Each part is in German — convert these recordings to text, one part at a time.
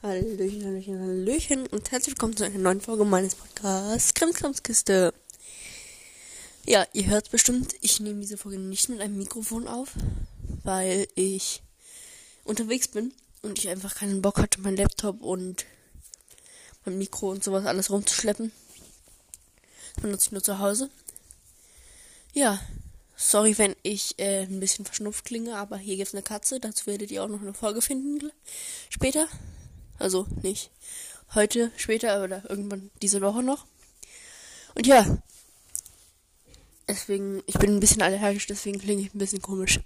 Hallöchen, Hallöchen, Hallöchen und herzlich willkommen zu einer neuen Folge meines Podcasts Krimskramskiste. Ja, ihr hört bestimmt, ich nehme diese Folge nicht mit einem Mikrofon auf, weil ich unterwegs bin und ich einfach keinen Bock hatte, mein Laptop und mein Mikro und sowas alles rumzuschleppen. Das benutze ich nur zu Hause. Ja, sorry, wenn ich äh, ein bisschen verschnupft klinge, aber hier gibt es eine Katze, dazu werdet ihr auch noch eine Folge finden später. Also nicht heute, später oder irgendwann diese Woche noch. Und ja. Deswegen, ich bin ein bisschen allergisch, deswegen klinge ich ein bisschen komisch.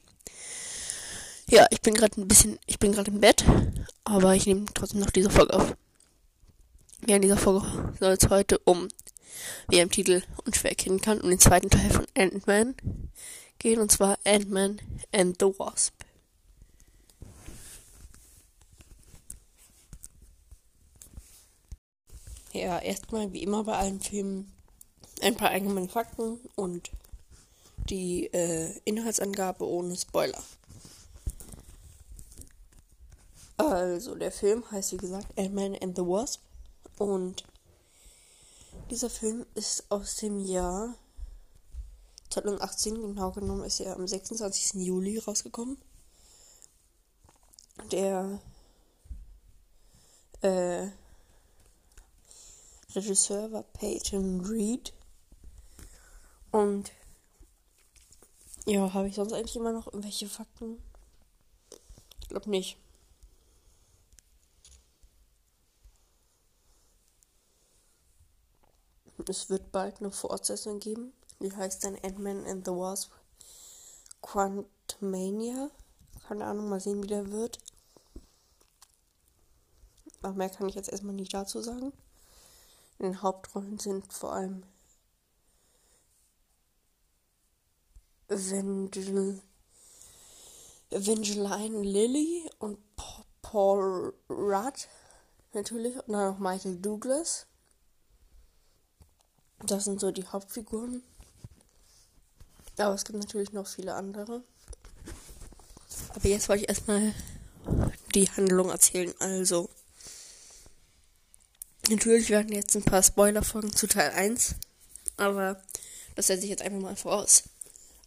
Ja, ich bin gerade ein bisschen, ich bin gerade im Bett, aber ich nehme trotzdem noch diese Folge auf. Ja, in dieser Folge soll es heute um, wie er im Titel unschwer erkennen kann, um den zweiten Teil von Ant-Man gehen, und zwar Ant-Man and the Wasp. Ja, erstmal wie immer bei allen Filmen ein paar allgemeine Fakten und die äh, Inhaltsangabe ohne Spoiler. Also, der Film heißt wie gesagt Ant-Man and the Wasp und dieser Film ist aus dem Jahr 2018, genau genommen ist er am 26. Juli rausgekommen. Der äh, Regisseur war Peyton Reed. Und ja, habe ich sonst eigentlich immer noch irgendwelche Fakten? Ich glaube nicht. Es wird bald eine Fortsetzung geben. Die heißt dann Ant-Man and the Wasp Quantumania. Keine Ahnung, mal sehen, wie der wird. Aber mehr kann ich jetzt erstmal nicht dazu sagen. In den Hauptrollen sind vor allem Evangel Evangeline Lilly und Paul Rudd natürlich und dann noch Michael Douglas. Das sind so die Hauptfiguren. Aber es gibt natürlich noch viele andere. Aber jetzt wollte ich erstmal die Handlung erzählen. Also, Natürlich werden jetzt ein paar Spoiler-Folgen zu Teil 1, aber das setze ich jetzt einfach mal voraus.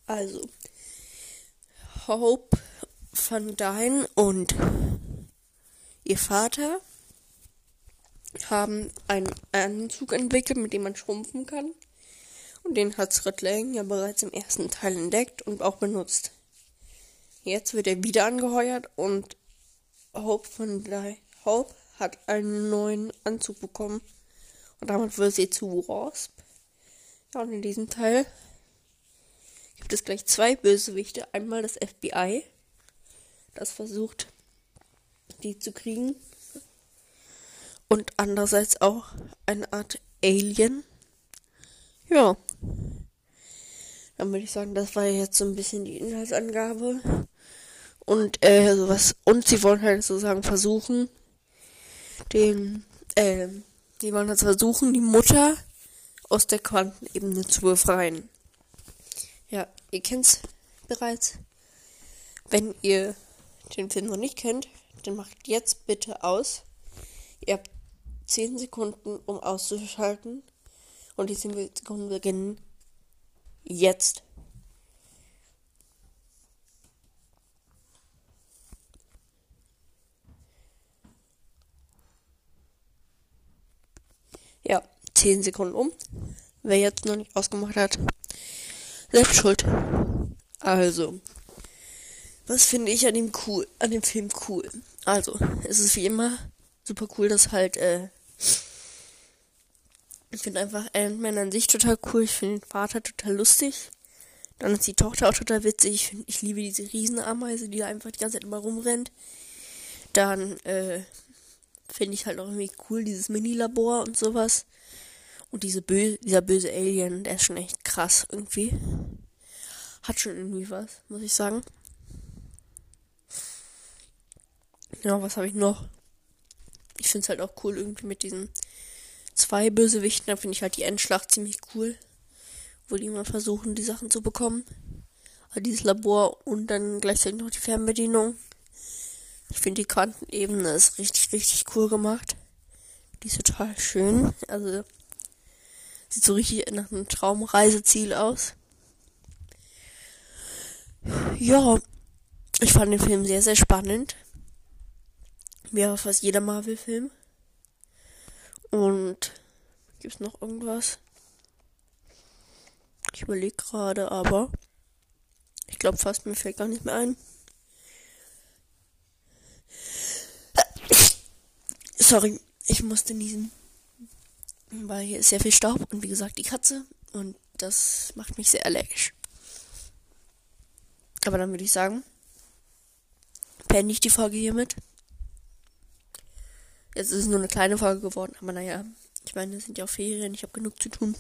Also, Hope van Dyne und ihr Vater haben einen Anzug entwickelt, mit dem man schrumpfen kann. Und den hat Scott Lang ja bereits im ersten Teil entdeckt und auch benutzt. Jetzt wird er wieder angeheuert und Hope Dyne, Hope hat einen neuen Anzug bekommen. Und damit wird sie zu Wasp. Ja, und in diesem Teil gibt es gleich zwei Bösewichte. Einmal das FBI, das versucht, die zu kriegen. Und andererseits auch eine Art Alien. Ja. Dann würde ich sagen, das war jetzt so ein bisschen die Inhaltsangabe. Und, äh, sowas. Und sie wollen halt sozusagen versuchen, den, äh, die wollen jetzt versuchen, die Mutter aus der Quantenebene zu befreien. Ja, ihr kennt's bereits. Wenn ihr den Film noch nicht kennt, dann macht jetzt bitte aus. Ihr habt 10 Sekunden, um auszuschalten. Und die 10 Sekunden beginnen jetzt. Ja, 10 Sekunden um. Wer jetzt noch nicht ausgemacht hat, selbst schuld. Also, was finde ich an dem cool, an dem Film cool? Also, es ist wie immer super cool, dass halt, äh, ich finde einfach Ant-Man an sich total cool. Ich finde den Vater total lustig. Dann ist die Tochter auch total witzig. Ich, find, ich liebe diese Riesenameise, die da einfach die ganze Zeit immer rumrennt. Dann, äh, finde ich halt auch irgendwie cool, dieses Mini-Labor und sowas. Und diese bö dieser böse Alien, der ist schon echt krass irgendwie. Hat schon irgendwie was, muss ich sagen. Ja, was habe ich noch? Ich finde es halt auch cool irgendwie mit diesen zwei Bösewichten. Da finde ich halt die Endschlacht ziemlich cool. Wo die immer versuchen, die Sachen zu bekommen. Aber dieses Labor und dann gleichzeitig noch die Fernbedienung. Ich finde die Kantenebene ist richtig, richtig cool gemacht. Die ist total schön. Also sieht so richtig nach einem Traumreiseziel aus. Ja, ich fand den Film sehr, sehr spannend. Wie aber fast jeder Marvel-Film. Und gibt's noch irgendwas? Ich überlege gerade, aber ich glaube fast mir fällt gar nicht mehr ein. Sorry, ich musste niesen. Weil hier ist sehr viel Staub und wie gesagt die Katze. Und das macht mich sehr allergisch. Aber dann würde ich sagen, beende ich die Folge hiermit. Jetzt ist es nur eine kleine Folge geworden, aber naja, ich meine, es sind ja auch Ferien, ich habe genug zu tun.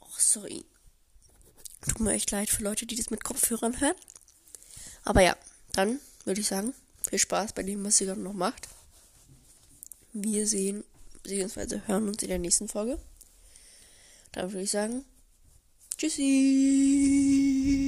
Oh, sorry. Tut mir echt leid für Leute, die das mit Kopfhörern hören. Aber ja, dann würde ich sagen, viel Spaß bei dem, was ihr gerade noch macht. Wir sehen, beziehungsweise hören uns in der nächsten Folge. Dann würde ich sagen, Tschüssi.